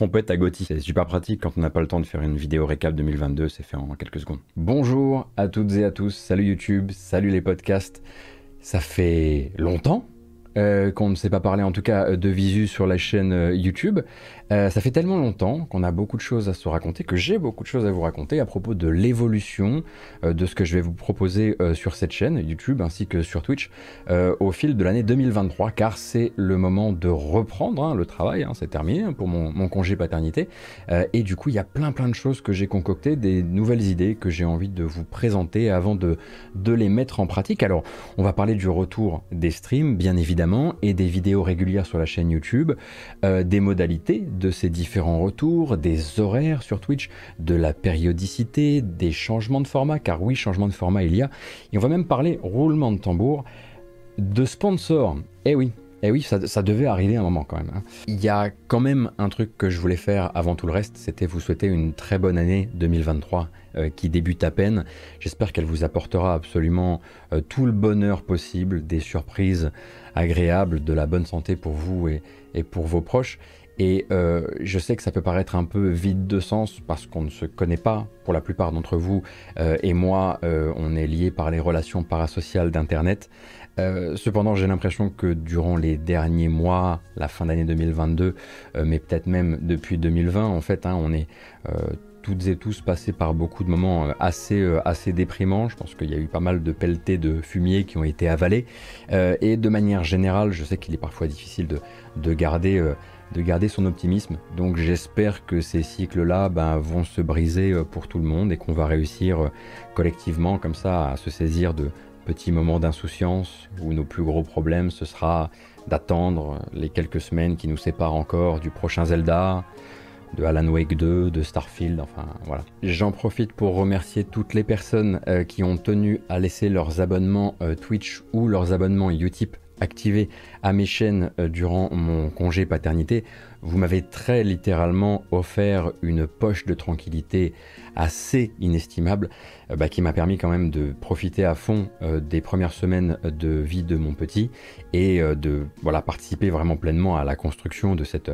Trompette à. C'est super pratique quand on n'a pas le temps de faire une vidéo récap 2022, c'est fait en quelques secondes. Bonjour à toutes et à tous, salut YouTube, salut les podcasts. Ça fait longtemps euh, qu'on ne s'est pas parlé en tout cas euh, de visu sur la chaîne euh, ça fait tellement longtemps qu'on a beaucoup de choses à se raconter, que j'ai beaucoup de choses à vous raconter à propos de l'évolution de ce que je vais vous proposer sur cette chaîne YouTube ainsi que sur Twitch au fil de l'année 2023, car c'est le moment de reprendre hein, le travail, hein, c'est terminé hein, pour mon, mon, congé paternité, et du coup il y a plein plein de choses que j'ai concoctées, des nouvelles idées que j'ai envie de vous présenter avant de, de les mettre en pratique. Alors on va parler du retour des streams, bien évidemment et des vidéos régulières sur la chaîne YouTube, euh, des modalités de ces différents retours, des horaires sur Twitch, de la périodicité, des changements de format, car oui, changement de format il y a. Et on va même parler, roulement de tambour, de sponsors. Eh oui, eh oui, ça, devait arriver un moment quand même. Hein. Il y a quand même un truc que je voulais faire avant tout le reste, c'était vous souhaiter une très bonne année 2023 euh, qui débute à peine. J'espère qu'elle vous apportera absolument euh, tout le bonheur possible, des surprises agréable, de la bonne santé pour vous et, pour vos proches. Et euh, je sais que ça peut paraître un peu vide de sens parce qu'on ne se connaît pas pour la plupart d'entre vous euh, et moi, euh, on est liés par les relations parasociales d'Internet. cependant, j'ai l'impression que durant les derniers mois, la fin d'année 2022, mais peut-être même depuis 2020, en fait, hein, on est toutes et tous passés par beaucoup de moments assez, assez déprimants. Je pense qu'il y a eu pas mal de pelletés de fumier qui ont été avalés. Euh, et de manière générale, je sais qu'il est parfois difficile de garder, de garder son optimisme. Donc j'espère que ces cycles-là ben, vont se briser pour tout le monde et qu'on va réussir collectivement comme ça à se saisir de petits moments d'insouciance où nos plus gros problèmes, ce sera d'attendre les quelques semaines qui nous séparent encore du prochain Zelda, de Alan Wake 2, de Starfield, enfin voilà. J'en profite pour remercier toutes les personnes euh, qui ont tenu à laisser leurs abonnements euh, Twitch ou leurs abonnements Utip activés à mes chaînes euh, durant mon congé paternité. Vous m'avez très littéralement offert une poche de tranquillité assez inestimable euh, bah, qui m'a permis quand même de profiter à fond euh, des premières semaines de vie de mon petit et de voilà, participer vraiment pleinement à la construction de cette,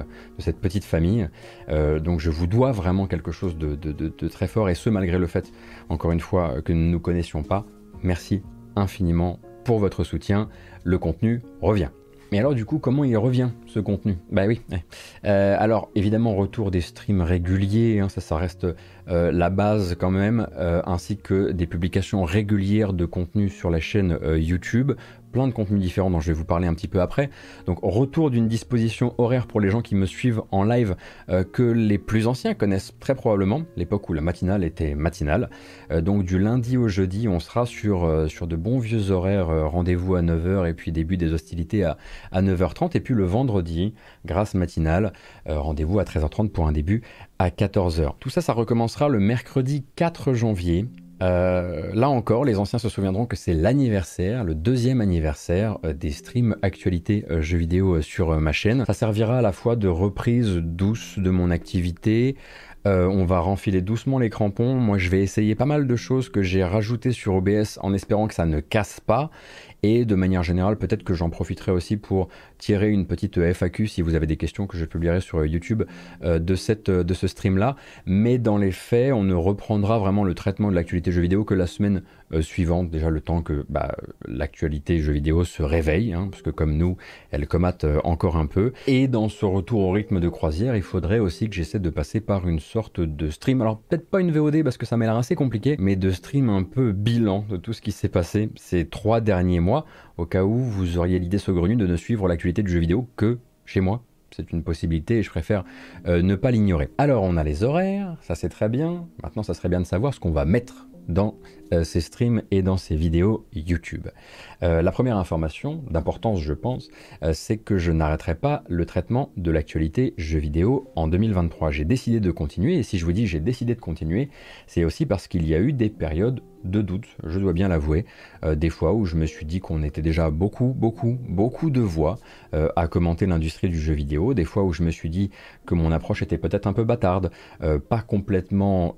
petite famille. donc je vous dois vraiment quelque chose de très fort et ce malgré le fait, encore une fois, que nous ne nous connaissions pas. Merci infiniment pour votre soutien. Le contenu revient. Mais alors du coup, comment il revient ce contenu? Bah oui. Euh, alors évidemment, retour des streams réguliers, hein, ça, reste euh, la base quand même, euh, ainsi que des publications régulières de contenu sur la chaîne YouTube plein de contenus différents dont je vais vous parler un petit peu après. Donc retour d'une disposition horaire pour les gens qui me suivent en live euh, que les plus anciens connaissent très probablement, l'époque où la matinale était matinale. Euh, donc du lundi au jeudi, on sera sur, euh, sur de bons vieux horaires, rendez-vous à 9h et puis début des hostilités à, à 9h30. Et puis le vendredi, grâce matinale, rendez-vous à 13h30 pour un début à 14h. Tout ça, ça recommencera le mercredi 4 janvier euh, là encore, les anciens se souviendront que c'est l'anniversaire, le deuxième anniversaire euh, des streams actualités euh, jeux vidéo sur ma chaîne. Ça servira à la fois de reprise douce de mon activité. on va renfiler doucement les crampons. Moi, je vais essayer pas mal de choses que j'ai rajoutées sur OBS en espérant que ça ne casse pas. Et de manière générale, peut-être que j'en profiterai aussi pour tirer une petite FAQ si vous avez des questions que je publierai sur YouTube euh, de, cette, de ce stream-là. Mais dans les faits, on ne reprendra vraiment le traitement de l'actualité jeux vidéo que la semaine euh, suivante, déjà le temps que bah, l'actualité jeux vidéo se réveille, hein, parce que comme nous, elle comate euh, encore un peu. Et dans ce retour au rythme de croisière, il faudrait aussi que j'essaie de passer par une sorte de stream, alors peut-être pas une VOD parce que ça m'a l'air assez compliqué, mais de stream un peu bilan de tout ce qui s'est passé ces trois derniers mois, au cas où vous auriez l'idée saugrenue de ne suivre l'actualité du jeu vidéo que chez moi, c'est une possibilité et je préfère euh, ne pas l'ignorer. Alors on a les horaires, ça c'est très bien. Maintenant ça serait bien de savoir ce qu'on va mettre dans euh, ces streams et dans ces vidéos YouTube. Euh, la première information d'importance, je pense, euh, c'est que je n'arrêterai pas le traitement de l'actualité jeux vidéo en 2023. J'ai décidé de continuer, et si je vous dis j'ai décidé de continuer, c'est aussi parce qu'il y a eu des périodes de doute, je dois bien l'avouer, des fois où je me suis dit qu'on était déjà beaucoup, beaucoup, beaucoup de voix à commenter l'industrie du jeu vidéo, des fois où je me suis dit que mon approche était peut-être un peu bâtarde, pas complètement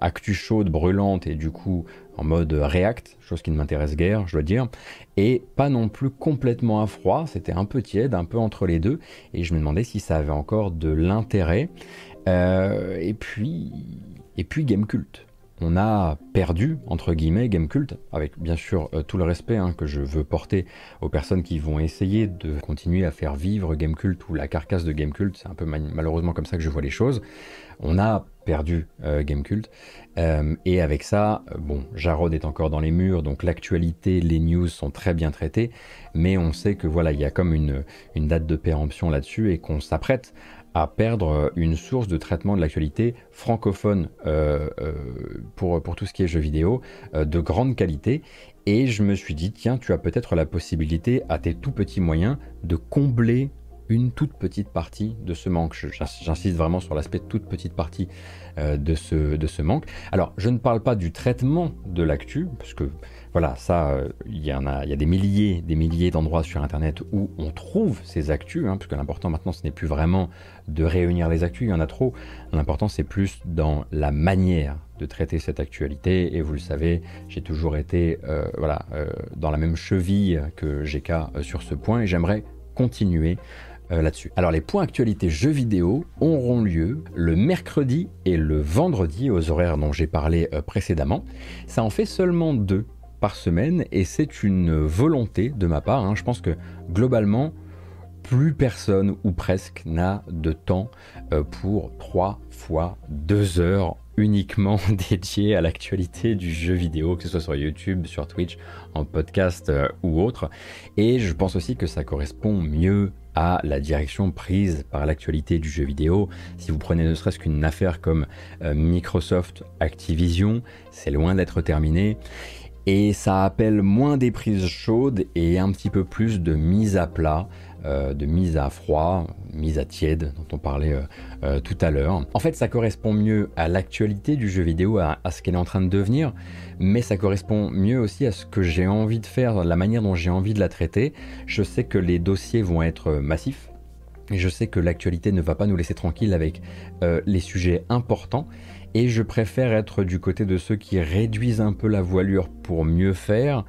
actu chaude, brûlante, et du coup en mode React, chose qui ne m'intéresse guère, je dois dire, et pas non plus complètement à froid, c'était un peu tiède, un peu entre les deux, et je me demandais si ça avait encore de l'intérêt. Euh, et puis, et puis Gamecult on a perdu, entre guillemets, Gamecult, avec bien sûr euh, tout le respect hein, que je veux porter aux personnes qui vont essayer de continuer à faire vivre Gamecult ou la carcasse de Gamecult, c'est un peu malheureusement comme ça que je vois les choses. On a perdu euh, Gamecult, euh, et avec ça, bon, Jarod est encore dans les murs, donc l'actualité, les news sont très bien traitées, mais on sait que voilà, il y a comme une, une date de péremption là-dessus et qu'on s'apprête à perdre une source de traitement de l'actualité francophone euh, euh, pour, pour tout ce qui est jeux vidéo euh, de grande qualité. Et je me suis dit, tiens, tu as peut-être la possibilité, à tes tout petits moyens, de combler une toute petite partie de ce manque. J'insiste vraiment sur l'aspect toute petite partie de, ce, de ce manque. Alors, je ne parle pas du traitement de l'actu, parce que voilà, ça, euh, il y en a, y a des milliers, des milliers d'endroits sur Internet où on trouve ces actus, hein, puisque l'important maintenant, ce n'est plus vraiment de réunir les actus, il y en a trop. L'important, c'est plus dans la manière de traiter cette actualité. Et vous le savez, j'ai toujours été, euh, voilà, euh, dans la même cheville que GK sur ce point, et j'aimerais continuer là-dessus. Alors les points actualité jeux vidéo auront lieu le mercredi et le vendredi aux horaires dont j'ai parlé précédemment. Ça en fait seulement deux par semaine et c'est une volonté de ma part. Hein. Je pense que globalement, plus personne ou presque n'a de temps euh, pour 3 fois 2 heures uniquement dédiées à l'actualité du jeu vidéo, que ce soit sur YouTube, sur Twitch, en podcast euh, ou autre. Et je pense aussi que ça correspond mieux à la direction prise par l'actualité du jeu vidéo. Si vous prenez ne serait-ce qu'une affaire comme euh, Microsoft Activision, c'est loin d'être terminé et ça appelle moins des prises chaudes et un petit peu plus de mise à plat, euh, de mise à froid, mise à tiède dont on parlait euh, euh, tout à l'heure. En fait, ça correspond mieux à l'actualité du jeu vidéo, à, ce qu'elle est en train de devenir, mais ça correspond mieux aussi à ce que j'ai envie de faire, la manière dont j'ai envie de la traiter. Je sais que les dossiers vont être massifs. Et je sais que l'actualité ne va pas nous laisser tranquilles avec les sujets importants et je préfère être du côté de ceux qui réduisent un peu la voilure pour mieux faire.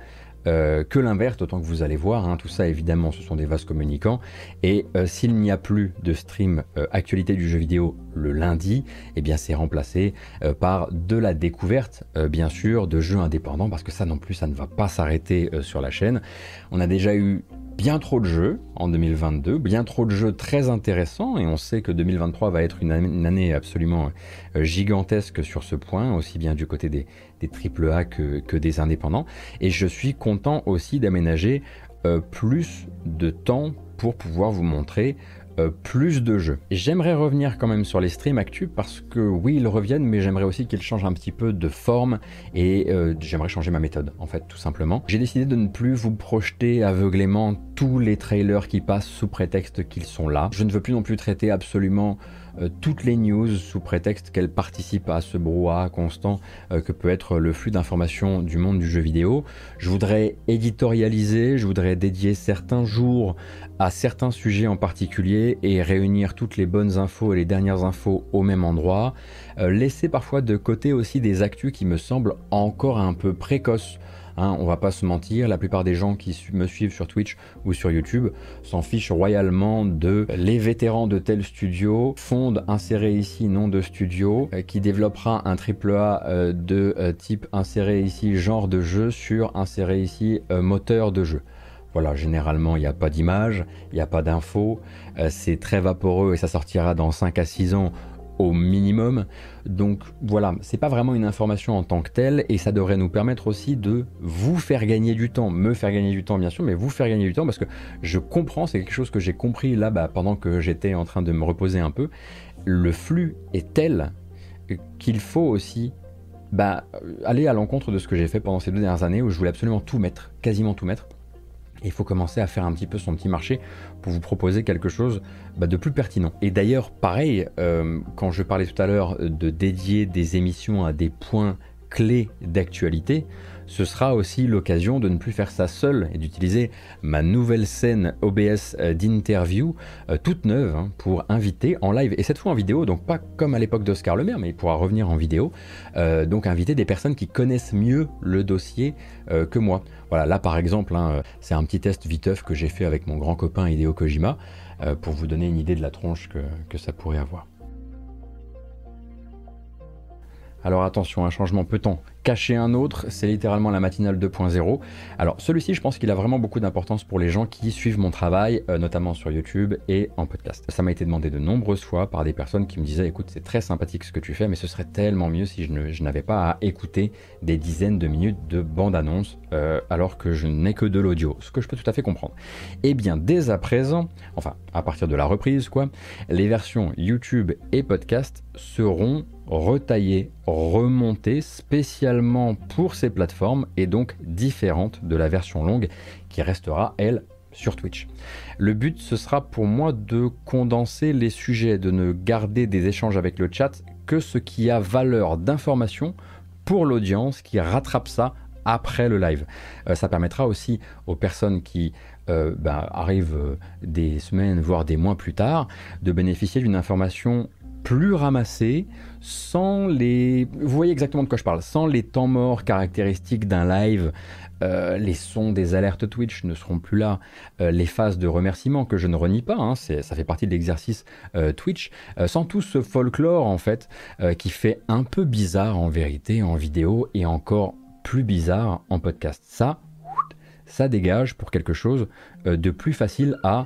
Euh, que l'inverse, d'autant que vous allez voir, hein, tout ça évidemment ce sont des vases communicants, et euh, s'il n'y a plus de stream euh, actualité du jeu vidéo le lundi, eh bien c'est remplacé par de la découverte, bien sûr, de jeux indépendants, parce que ça non plus ça ne va pas s'arrêter sur la chaîne. On a déjà eu bien trop de jeux en 2022, bien trop de jeux très intéressants, et on sait que 2023 va être une année, absolument euh, gigantesque sur ce point, aussi bien du côté des, des AAA que, des indépendants. Et je suis content aussi d'aménager euh, plus de temps pour pouvoir vous montrer euh, plus de jeux. J'aimerais revenir quand même sur les streams actus parce que oui, ils reviennent, mais j'aimerais aussi qu'ils changent un petit peu de forme et j'aimerais changer ma méthode, en fait, tout simplement. J'ai décidé de ne plus vous projeter aveuglément les trailers qui passent sous prétexte qu'ils sont là. Je ne veux plus non plus traiter absolument euh, toutes les news sous prétexte qu'elles participent à ce brouhaha constant euh, que peut être le flux d'informations du monde du jeu vidéo. Je voudrais éditorialiser, je voudrais dédier certains jours à certains sujets en particulier et réunir toutes les bonnes infos et les dernières infos au même endroit. Euh, laisser parfois de côté aussi des actus qui me semblent encore un peu précoces Hein, on va pas se mentir, la plupart des gens qui me suivent sur Twitch ou sur YouTube s'en fichent royalement de les vétérans de tel studio fondent insérer ici nom de studio euh, qui développera un triple A euh, de euh, type insérer ici genre de jeu sur insérer ici moteur de jeu. Voilà, généralement, il n'y a pas d'image, il n'y a pas d'infos, c'est très vaporeux et ça sortira dans 5 à 6 ans au minimum. Donc voilà, c'est pas vraiment une information en tant que telle et ça devrait nous permettre aussi de vous faire gagner du temps, me faire gagner du temps bien sûr, mais vous faire gagner du temps parce que je comprends, c'est quelque chose que j'ai compris là bas pendant que j'étais en train de me reposer un peu. Le flux est tel qu'il faut aussi bah, aller à l'encontre de ce que j'ai fait pendant ces deux dernières années où je voulais absolument tout mettre, quasiment tout mettre il faut commencer à faire un petit peu son petit marché pour vous proposer quelque chose bah, de plus pertinent. Et d'ailleurs, pareil, euh, quand je parlais tout à l'heure de dédier des émissions à des points clés d'actualité, ce sera aussi l'occasion de ne plus faire ça seul et d'utiliser ma nouvelle scène OBS euh, d'interview euh, toute neuve hein, pour inviter en live et cette fois en vidéo, donc pas comme à l'époque d'Oscar Le Maire, mais il pourra revenir en vidéo, euh, donc inviter des personnes qui connaissent mieux le dossier que moi. Voilà, là par exemple, hein, c'est un petit test viteuf que j'ai fait avec mon grand copain Hideo Kojima pour vous donner une idée de la tronche que ça pourrait avoir. Alors attention, un changement peut-on cacher un autre C'est littéralement la matinale 2.0. Alors celui-ci, je pense qu'il a vraiment beaucoup d'importance pour les gens qui suivent mon travail, euh, notamment sur YouTube et en podcast. Ça m'a été demandé de nombreuses fois par des personnes qui me disaient écoute, c'est très sympathique ce que tu fais, mais ce serait tellement mieux si je n'avais pas à écouter des dizaines de minutes de bande-annonce euh, alors que je n'ai que de l'audio, ce que je peux tout à fait comprendre. Eh bien, dès à présent, enfin à partir de la reprise, quoi, les versions YouTube et podcast seront retaillée, remontée spécialement pour ces plateformes et donc différente de la version longue qui restera, elle, sur Twitch. Le but, ce sera pour moi de condenser les sujets, de ne garder des échanges avec le chat que ce qui a valeur d'information pour l'audience qui rattrape ça après le live. Euh, ça permettra aussi aux personnes qui euh, bah, arrivent euh, des semaines, voire des mois plus tard, de bénéficier d'une information plus ramassé, sans les... Vous voyez exactement de quoi je parle, sans les temps morts caractéristiques d'un live, euh, les sons des alertes Twitch ne seront plus là, euh, les phases de remerciement que je ne renie pas, hein, ça fait partie de l'exercice euh, Twitch, sans tout ce folklore en fait, qui fait un peu bizarre en vérité en vidéo et encore plus bizarre en podcast. Ça, ça dégage pour quelque chose de plus facile à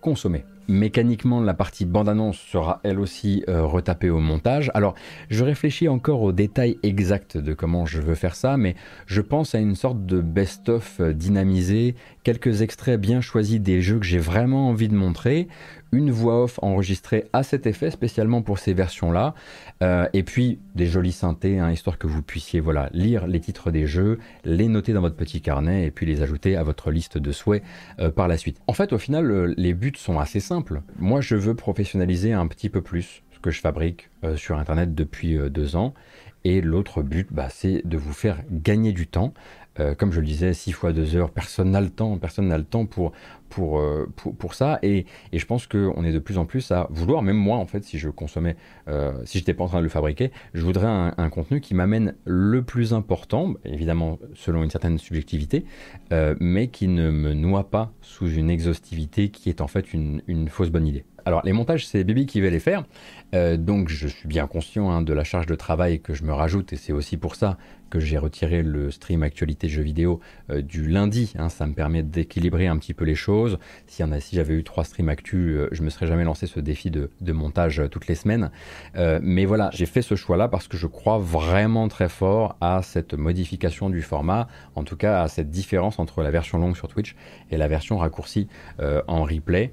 consommer. Mécaniquement, la partie bande-annonce sera elle aussi euh, retapée au montage. Alors, je réfléchis encore aux détails exacts de comment je veux faire ça, mais je pense à une sorte de best-of euh, dynamisé, quelques extraits bien choisis des jeux que j'ai vraiment envie de montrer, une voix off enregistrée à cet effet spécialement pour ces versions-là, euh, et puis des jolis synthés, hein, histoire que vous puissiez voilà, lire les titres des jeux, les noter dans votre petit carnet et puis les ajouter à votre liste de souhaits euh, par la suite. En fait, au final, les buts sont assez simples. Moi, je veux professionnaliser un petit peu plus ce que je fabrique euh, sur Internet depuis deux ans. Et l'autre but, bah, c'est de vous faire gagner du temps. comme je le disais, 6 fois 2 heures, personne n'a le temps, personne n'a le temps pour, euh, pour, pour, ça. Et, et je pense qu'on est de plus en plus à vouloir, même moi en fait, si je consommais, euh, si j'étais pas en train de le fabriquer, je voudrais un, contenu qui m'amène le plus important, évidemment selon une certaine subjectivité, euh, mais qui ne me noie pas sous une exhaustivité qui est en fait une, une fausse bonne idée. Alors les montages, c'est Bibi qui va les faire, donc je suis bien conscient hein, de la charge de travail que je me rajoute, et c'est aussi pour ça que j'ai retiré le stream actualité jeux vidéo du lundi. Hein, ça me permet d'équilibrer un petit peu les choses si, j'avais eu trois streams actu, euh, je me serais jamais lancé ce défi de, montage euh, toutes les semaines. Euh, mais voilà, j'ai fait ce choix-là parce que je crois vraiment très fort à cette modification du format, en tout cas à cette différence entre la version longue sur Twitch et la version raccourcie en replay.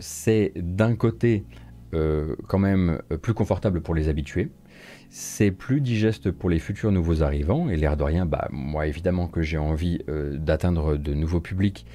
C'est d'un côté quand même plus confortable pour les habitués. C'est plus digeste pour les futurs nouveaux arrivants et l'air de rien, bah, moi évidemment que j'ai envie d'atteindre de nouveaux publics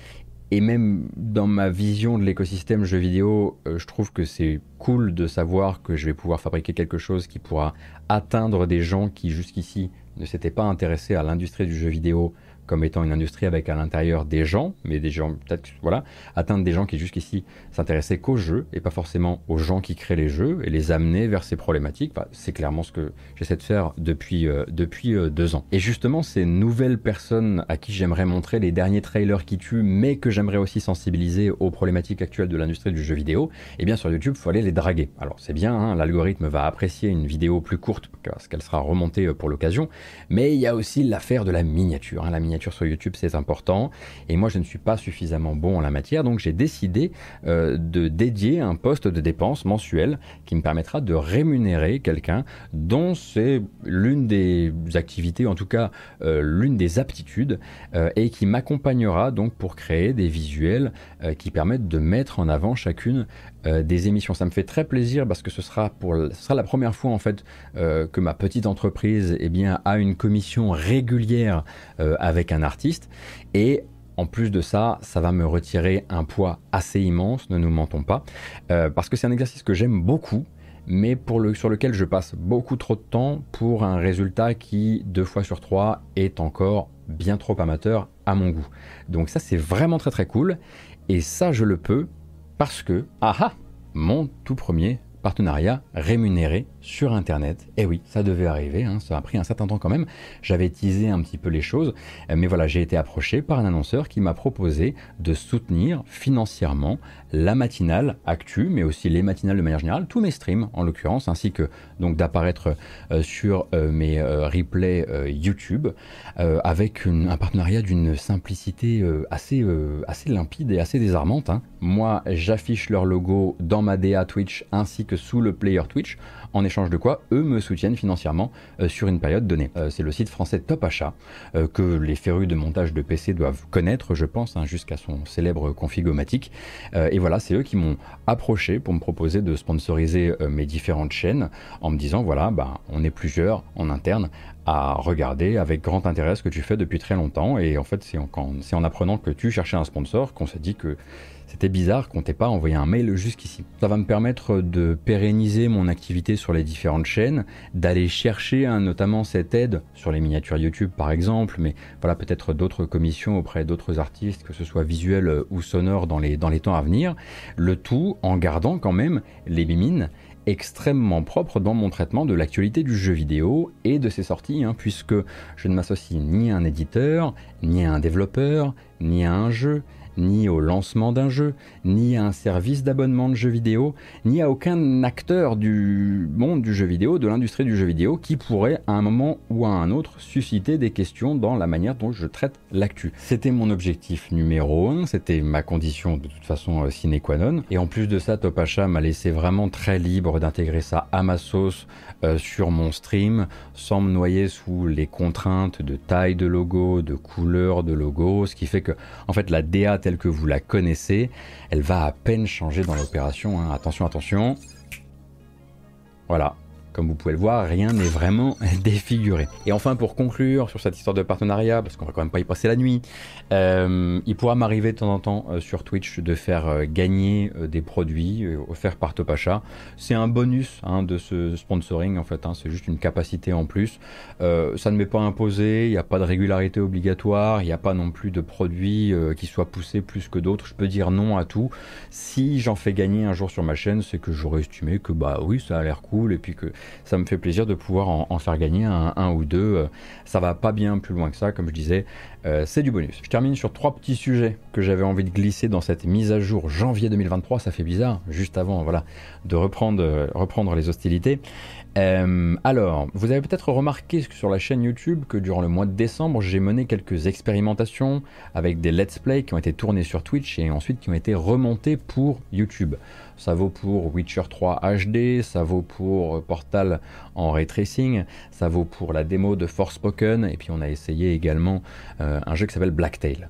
et même dans ma vision de l'écosystème jeu vidéo, euh, je trouve que c'est cool de savoir que je vais pouvoir fabriquer quelque chose qui pourra atteindre des gens qui jusqu'ici ne s'étaient pas intéressés à l'industrie du jeu vidéo comme étant une industrie avec à l'intérieur des gens, mais des gens, peut-être, voilà, atteindre des gens qui jusqu'ici s'intéressaient qu'aux jeux et pas forcément aux gens qui créent les jeux et les amener vers ces problématiques. Bah, c'est clairement ce que j'essaie de faire depuis, euh, depuis euh, deux ans. Et justement, ces nouvelles personnes à qui j'aimerais montrer les derniers trailers qui tuent, mais que j'aimerais aussi sensibiliser aux problématiques actuelles de l'industrie du jeu vidéo, eh bien sur YouTube, faut aller les draguer. Alors c'est bien, hein, l'algorithme va apprécier une vidéo plus courte parce qu'elle sera remontée euh, pour l'occasion, mais il y a aussi l'affaire de la miniature. Hein. La miniature sur YouTube, c'est important. Et moi, je ne suis pas suffisamment bon en la matière, donc j'ai décidé euh, de dédier un poste de dépense mensuel qui me permettra de rémunérer quelqu'un dont c'est l'une des activités, en tout cas euh, l'une des aptitudes, euh, et qui m'accompagnera donc pour créer des visuels qui permettent de mettre en avant chacune des émissions. Ça me fait très plaisir parce que ce sera, pour, sera la première fois en fait que ma petite entreprise eh bien, a une commission régulière avec un artiste. Et en plus de ça, ça va me retirer un poids assez immense, ne nous mentons pas, euh, parce que c'est un exercice que j'aime beaucoup, mais pour le, sur lequel je passe beaucoup trop de temps pour un résultat qui, deux fois sur trois, est encore bien trop amateur à mon goût. Donc ça c'est vraiment très très cool, et ça je le peux parce que, ah ah, mon tout premier partenariat rémunéré sur Internet. Et eh oui, ça devait arriver, hein, ça a pris un certain temps quand même. J'avais teasé un petit peu les choses, mais voilà, j'ai été approché par un annonceur qui m'a proposé de soutenir financièrement la matinale actu, mais aussi les matinales de manière générale, tous mes streams en l'occurrence, ainsi que donc d'apparaître euh, sur euh, mes euh, replays YouTube, avec un partenariat d'une simplicité assez, assez limpide et assez désarmante. Hein. Moi, j'affiche leur logo dans ma DA Twitch ainsi que sous le player Twitch en échange de quoi eux me soutiennent financièrement euh, sur une période donnée. Euh, c'est le site français Top Achat euh, que les férus de montage de PC doivent connaître, je pense, hein, jusqu'à son célèbre configomatique. et voilà, c'est eux qui m'ont approché pour me proposer de sponsoriser mes différentes chaînes en me disant voilà, bah, on est plusieurs en interne à regarder avec grand intérêt ce que tu fais depuis très longtemps. Et en fait, c'est en, en, apprenant que tu cherchais un sponsor qu'on s'est dit que c'était bizarre t'ait pas envoyé un mail jusqu'ici. Ça va me permettre de pérenniser mon activité sur les différentes chaînes, d'aller chercher hein, notamment cette aide sur les miniatures YouTube par exemple, mais voilà peut-être d'autres commissions auprès d'autres artistes, que ce soit visuel ou sonore dans les, dans les temps à venir. Le tout en gardant quand même les mimines extrêmement propres dans mon traitement de l'actualité du jeu vidéo et de ses sorties, hein, puisque je ne m'associe ni à un éditeur, ni à un développeur, ni à un jeu, ni au lancement d'un jeu, ni à un service d'abonnement de jeux vidéo, ni à aucun acteur du monde du jeu vidéo, de l'industrie du jeu vidéo, qui pourrait à un moment ou à un autre susciter des questions dans la manière dont je traite l'actu. C'était mon objectif numéro un, c'était ma condition de toute façon euh, sine qua non, et en plus de ça, Topacha m'a laissé vraiment très libre d'intégrer ça à ma sauce euh, sur mon stream, sans me noyer sous les contraintes de taille de logo, de couleur de logo, ce qui fait que en fait la DA telle que vous la connaissez, elle va à peine changer dans l'opération. Hein. Attention, attention. Voilà, comme vous pouvez le voir, rien n'est vraiment défiguré. Et enfin, pour conclure sur cette histoire de partenariat, parce qu'on va quand même pas y passer la nuit, euh, il pourra m'arriver de temps en temps euh, sur Twitch de faire euh, gagner des produits offerts par Topacha. C'est un bonus hein, de ce sponsoring en fait, hein. c'est juste une capacité en plus. ça ne m'est pas imposé, il n'y a pas de régularité obligatoire, il n'y a pas non plus de produits qui soient poussés plus que d'autres. Je peux dire non à tout. Si j'en fais gagner un jour sur ma chaîne, c'est que j'aurais estimé que bah oui, ça a l'air cool et puis que ça me fait plaisir de pouvoir en, faire gagner un, ou deux. Euh, ça va pas bien plus loin que ça, comme je disais, euh, c'est du bonus. Je termine sur trois petits sujets que j'avais envie de glisser dans cette mise à jour janvier 2023. Ça fait bizarre, juste avant voilà, de reprendre, euh, reprendre les hostilités. alors, vous avez peut-être remarqué sur la chaîne YouTube que durant le mois de décembre, j'ai mené quelques expérimentations avec des let's play qui ont été tournés sur Twitch et ensuite qui ont été remontés pour YouTube. Ça vaut pour Witcher 3 HD, ça vaut pour Portal en ray tracing, ça vaut pour la démo de Forspoken, et puis on a essayé également euh, un jeu qui s'appelle Blacktail.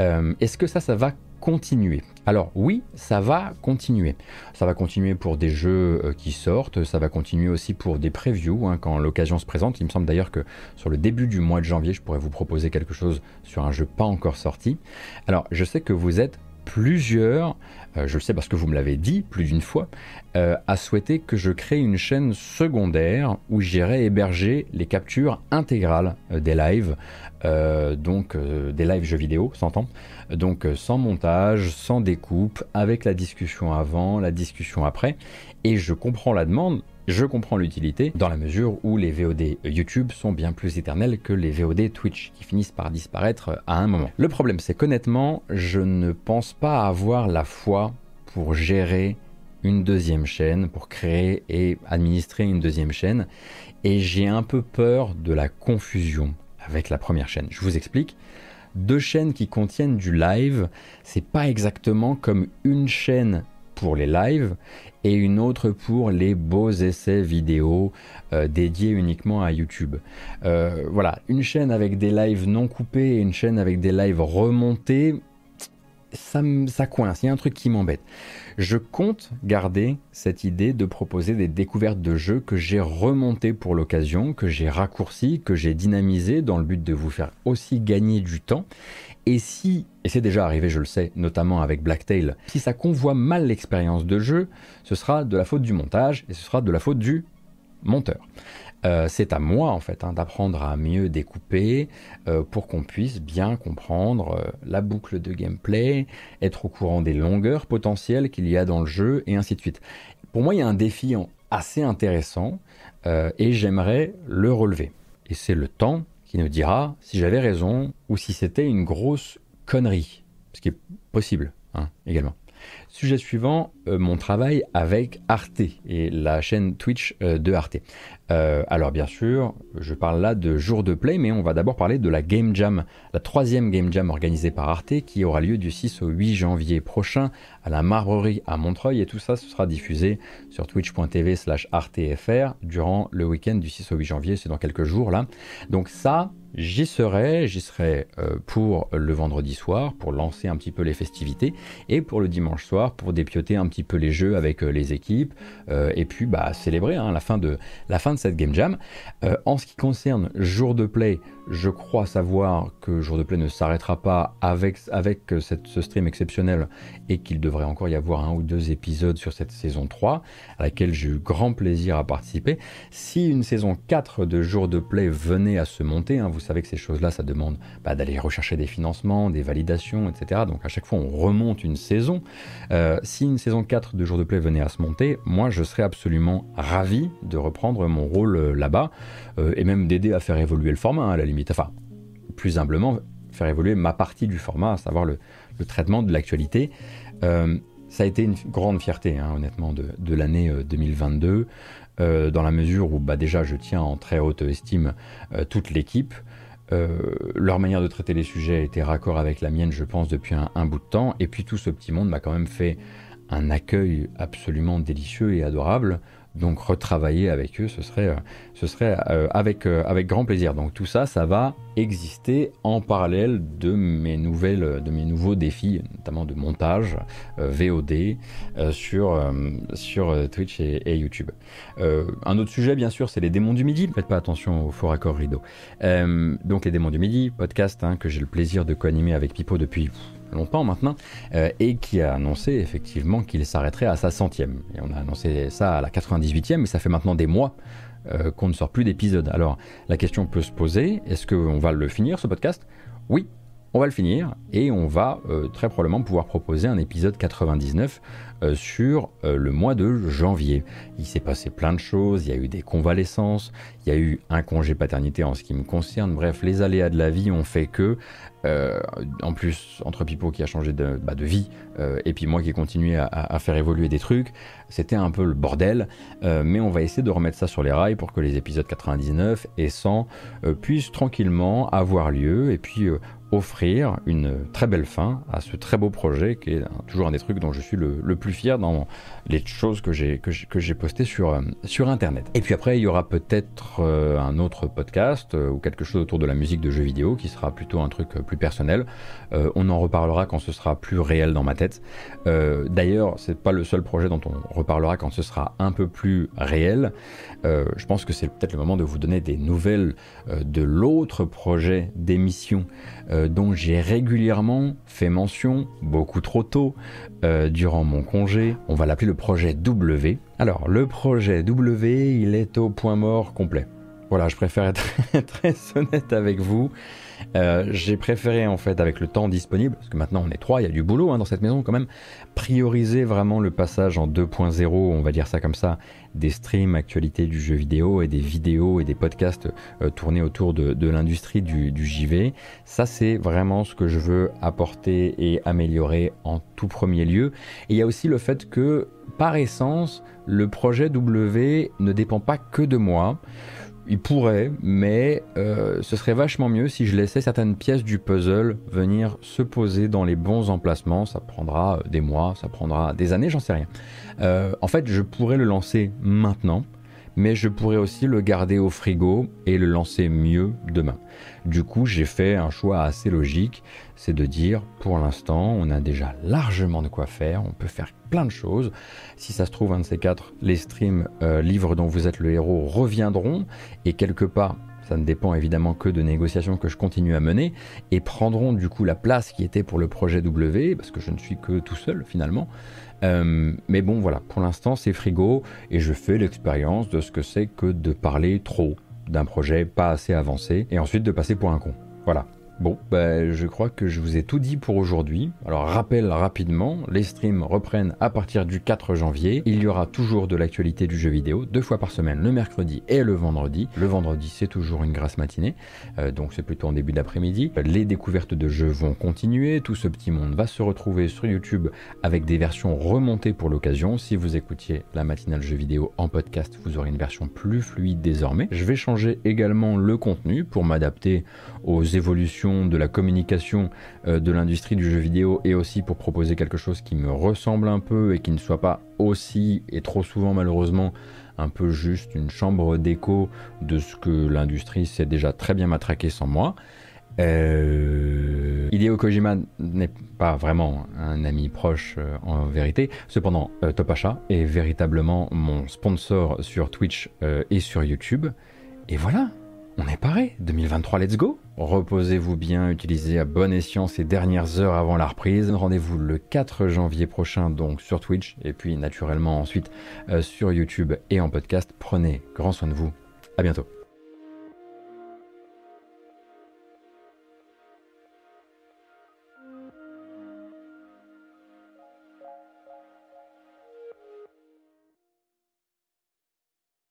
Euh, est-ce que ça, ça va continuer? Alors oui, ça va continuer. Ça va continuer pour des jeux euh, qui sortent, ça va continuer aussi pour des previews hein, quand l'occasion se présente. Il me semble d'ailleurs que sur le début du mois de janvier, je pourrais vous proposer quelque chose sur un jeu pas encore sorti. Alors je sais que vous êtes plusieurs, euh, je le sais parce que vous me l'avez dit plus d'une fois, euh, à souhaiter que je crée une chaîne secondaire où j'irai héberger les captures intégrales euh, des lives, donc des lives jeux vidéo, s'entend, donc sans montage, sans découpe, avec la discussion avant, la discussion après, et je comprends la demande je comprends l'utilité dans la mesure où les VOD YouTube sont bien plus éternels que les VOD Twitch qui finissent par disparaître à un moment. Le problème c'est qu'honnêtement, je ne pense pas avoir la foi pour gérer une deuxième chaîne, pour créer et administrer une deuxième chaîne, et j'ai un peu peur de la confusion avec la première chaîne. Je vous explique. Deux chaînes qui contiennent du live, c'est pas exactement comme une chaîne pour les lives et une autre pour les beaux essais vidéo euh, dédiés uniquement à YouTube. Euh, voilà, une chaîne avec des lives non coupés et une chaîne avec des lives remontés, ça, coince, il y a un truc qui m'embête. Je compte garder cette idée de proposer des découvertes de jeux que j'ai remontées pour l'occasion, que j'ai raccourci, que j'ai dynamisé dans le but de vous faire aussi gagner du temps. Et si, et c'est déjà arrivé, je le sais, notamment avec Blacktail, si ça convoit mal l'expérience de jeu, ce sera de la faute du montage et ce sera de la faute du monteur. Euh, c'est à moi en fait hein, d'apprendre à mieux découper euh, pour qu'on puisse bien comprendre euh, la boucle de gameplay, être au courant des longueurs potentielles qu'il y a dans le jeu et ainsi de suite. Pour moi, il y a un défi assez intéressant et j'aimerais le relever. Et c'est le temps qui nous dira si j'avais raison ou si c'était une grosse connerie, ce qui est possible hein, également. Sujet suivant, euh, mon travail avec Arte et la chaîne Twitch euh, de Arte. Euh, alors bien sûr, je parle là de jour de play, mais on va d'abord parler de la Game Jam, la troisième Game Jam organisée par Arte qui aura lieu du 6 au 8 janvier prochain à la Marbrerie à Montreuil et tout ça ce sera diffusé sur twitch.tv slash artfr durant le week-end du 6 au 8 janvier, c'est dans quelques jours là. Donc ça, J'y serai, j'y serai euh, pour le vendredi soir, pour lancer un petit peu les festivités, et pour le dimanche soir, pour dépioter un petit peu les jeux avec euh, les équipes, euh, et puis bah, célébrer hein, la, fin de, la fin de cette Game Jam. en ce qui concerne jour de play, je crois savoir que Jour de Play ne s'arrêtera pas avec, avec ce stream exceptionnel et qu'il devrait encore y avoir un ou deux épisodes sur cette saison 3 à laquelle j'ai eu grand plaisir à participer. Si une saison 4 de Jour de Play venait à se monter, hein, vous savez que ces choses-là, ça demande bah, d'aller rechercher des financements, des validations, etc. Donc à chaque fois, on remonte une saison. Euh, si une saison 4 de Jour de Play venait à se monter, moi, je serais absolument ravi de reprendre mon rôle euh, là-bas euh, et même d'aider à faire évoluer le format à la limite Enfin, plus humblement, faire évoluer ma partie du format, à savoir le, traitement de l'actualité. Ça a été une grande fierté, hein, honnêtement, de, l'année 2022, euh, euh, dans la mesure où bah, déjà je tiens en très haute estime toute l'équipe. Leur manière de traiter les sujets a été raccord avec la mienne, je pense, depuis un bout de temps. Et puis tout ce petit monde m'a quand même fait un accueil absolument délicieux et adorable. Donc retravailler avec eux, ce serait, euh, ce serait euh, avec, euh, avec grand plaisir. Donc tout ça, ça va exister en parallèle de mes nouvelles, de mes nouveaux défis, notamment de montage VOD sur, sur Twitch et, YouTube. un autre sujet, bien sûr, c'est les démons du midi. Faites pas attention au faux raccord rideau. donc les démons du midi, podcast hein, que j'ai le plaisir de co-animer avec Pipo depuis longtemps maintenant, euh, et qui a annoncé effectivement qu'il s'arrêterait à sa centième. Et on a annoncé ça à la 98e, mais ça fait maintenant des mois euh, qu'on ne sort plus d'épisodes. Alors la question peut se poser, est-ce qu'on va le finir ce podcast? Oui, on va le finir et on va euh, très probablement pouvoir proposer un épisode 99 euh, sur euh, le mois de janvier. Il s'est passé plein de choses, il y a eu des convalescences, il y a eu un congé paternité en ce qui me concerne, bref, les aléas de la vie ont fait que, en plus, entre Pipo qui a changé de, bah, vie, et puis moi qui ai continué à, faire évoluer des trucs, c'était un peu le bordel, mais on va essayer de remettre ça sur les rails pour que les épisodes 99 et 100 puissent tranquillement avoir lieu, et puis offrir une très belle fin à ce très beau projet qui est toujours un des trucs dont je suis le, plus fier dans les choses que j'ai que j'ai postées sur euh, sur internet. Et puis après il y aura peut-être euh, un autre podcast euh, ou quelque chose autour de la musique de jeux vidéo qui sera plutôt un truc plus personnel. on en reparlera quand ce sera plus réel dans ma tête. D'ailleurs c'est pas le seul projet dont on reparlera quand ce sera un peu plus réel. je pense que c'est peut-être le moment de vous donner des nouvelles de l'autre projet d'émission euh, dont j'ai régulièrement fait mention, beaucoup trop tôt, euh, durant mon congé. On va l'appeler le projet W. Alors, le projet W, il est au point mort complet. Voilà, je préfère être très honnête avec vous. Euh, j'ai préféré en fait avec le temps disponible, parce que maintenant on est trois, il y a du boulot hein, dans cette maison quand même, prioriser vraiment le passage en 2.0, on va dire ça comme ça, des streams actualités du jeu vidéo et des vidéos et des podcasts euh, tournés autour de, l'industrie du, JV. Ça c'est vraiment ce que je veux apporter et améliorer en tout premier lieu. Et il y a aussi le fait que par essence, le projet W ne dépend pas que de moi. Il pourrait, mais euh, ce serait vachement mieux si je laissais certaines pièces du puzzle venir se poser dans les bons emplacements. Ça prendra des mois, ça prendra des années, j'en sais rien. Euh, en fait, je pourrais le lancer maintenant, mais je pourrais aussi le garder au frigo et le lancer mieux demain. Du coup, j'ai fait un choix assez logique, c'est de dire pour l'instant, on a déjà largement de quoi faire, on peut faire plein de choses. Si ça se trouve, un de ces quatre, les streams euh, livres dont vous êtes le héros reviendront et quelque part, ça ne dépend évidemment que de négociations que je continue à mener et prendront du coup la place qui était pour le projet W parce que je ne suis que tout seul finalement. Euh, mais bon, voilà, pour l'instant, c'est frigo et je fais l'expérience de ce que c'est que de parler trop d'un projet pas assez avancé et ensuite de passer pour un con. Voilà. Bon, bah, je crois que je vous ai tout dit pour aujourd'hui. Alors rappel rapidement, les streams reprennent à partir du 4 janvier. Il y aura toujours de l'actualité du jeu vidéo, deux fois par semaine, le mercredi et le vendredi. Le vendredi c'est toujours une grasse matinée, euh, donc c'est plutôt en début d'après-midi. Les découvertes de jeux vont continuer, tout ce petit monde va se retrouver sur YouTube avec des versions remontées pour l'occasion. Si vous écoutiez la matinale jeu vidéo en podcast, vous aurez une version plus fluide désormais. Je vais changer également le contenu pour m'adapter aux évolutions de la communication euh, de l'industrie du jeu vidéo et aussi pour proposer quelque chose qui me ressemble un peu et qui ne soit pas aussi et trop souvent malheureusement un peu juste une chambre d'écho de ce que l'industrie sait déjà très bien matraquer sans moi. Euh, Hideo Kojima n'est pas vraiment un ami proche euh, en vérité. Cependant, euh, Topacha est véritablement mon sponsor sur Twitch et sur YouTube. Et voilà, on est paré. 2023, let's go Reposez-vous bien, utilisez à bon escient ces dernières heures avant la reprise. Rendez-vous le 4 janvier prochain donc sur Twitch et puis naturellement ensuite euh, sur YouTube et en podcast. Prenez grand soin de vous. À bientôt.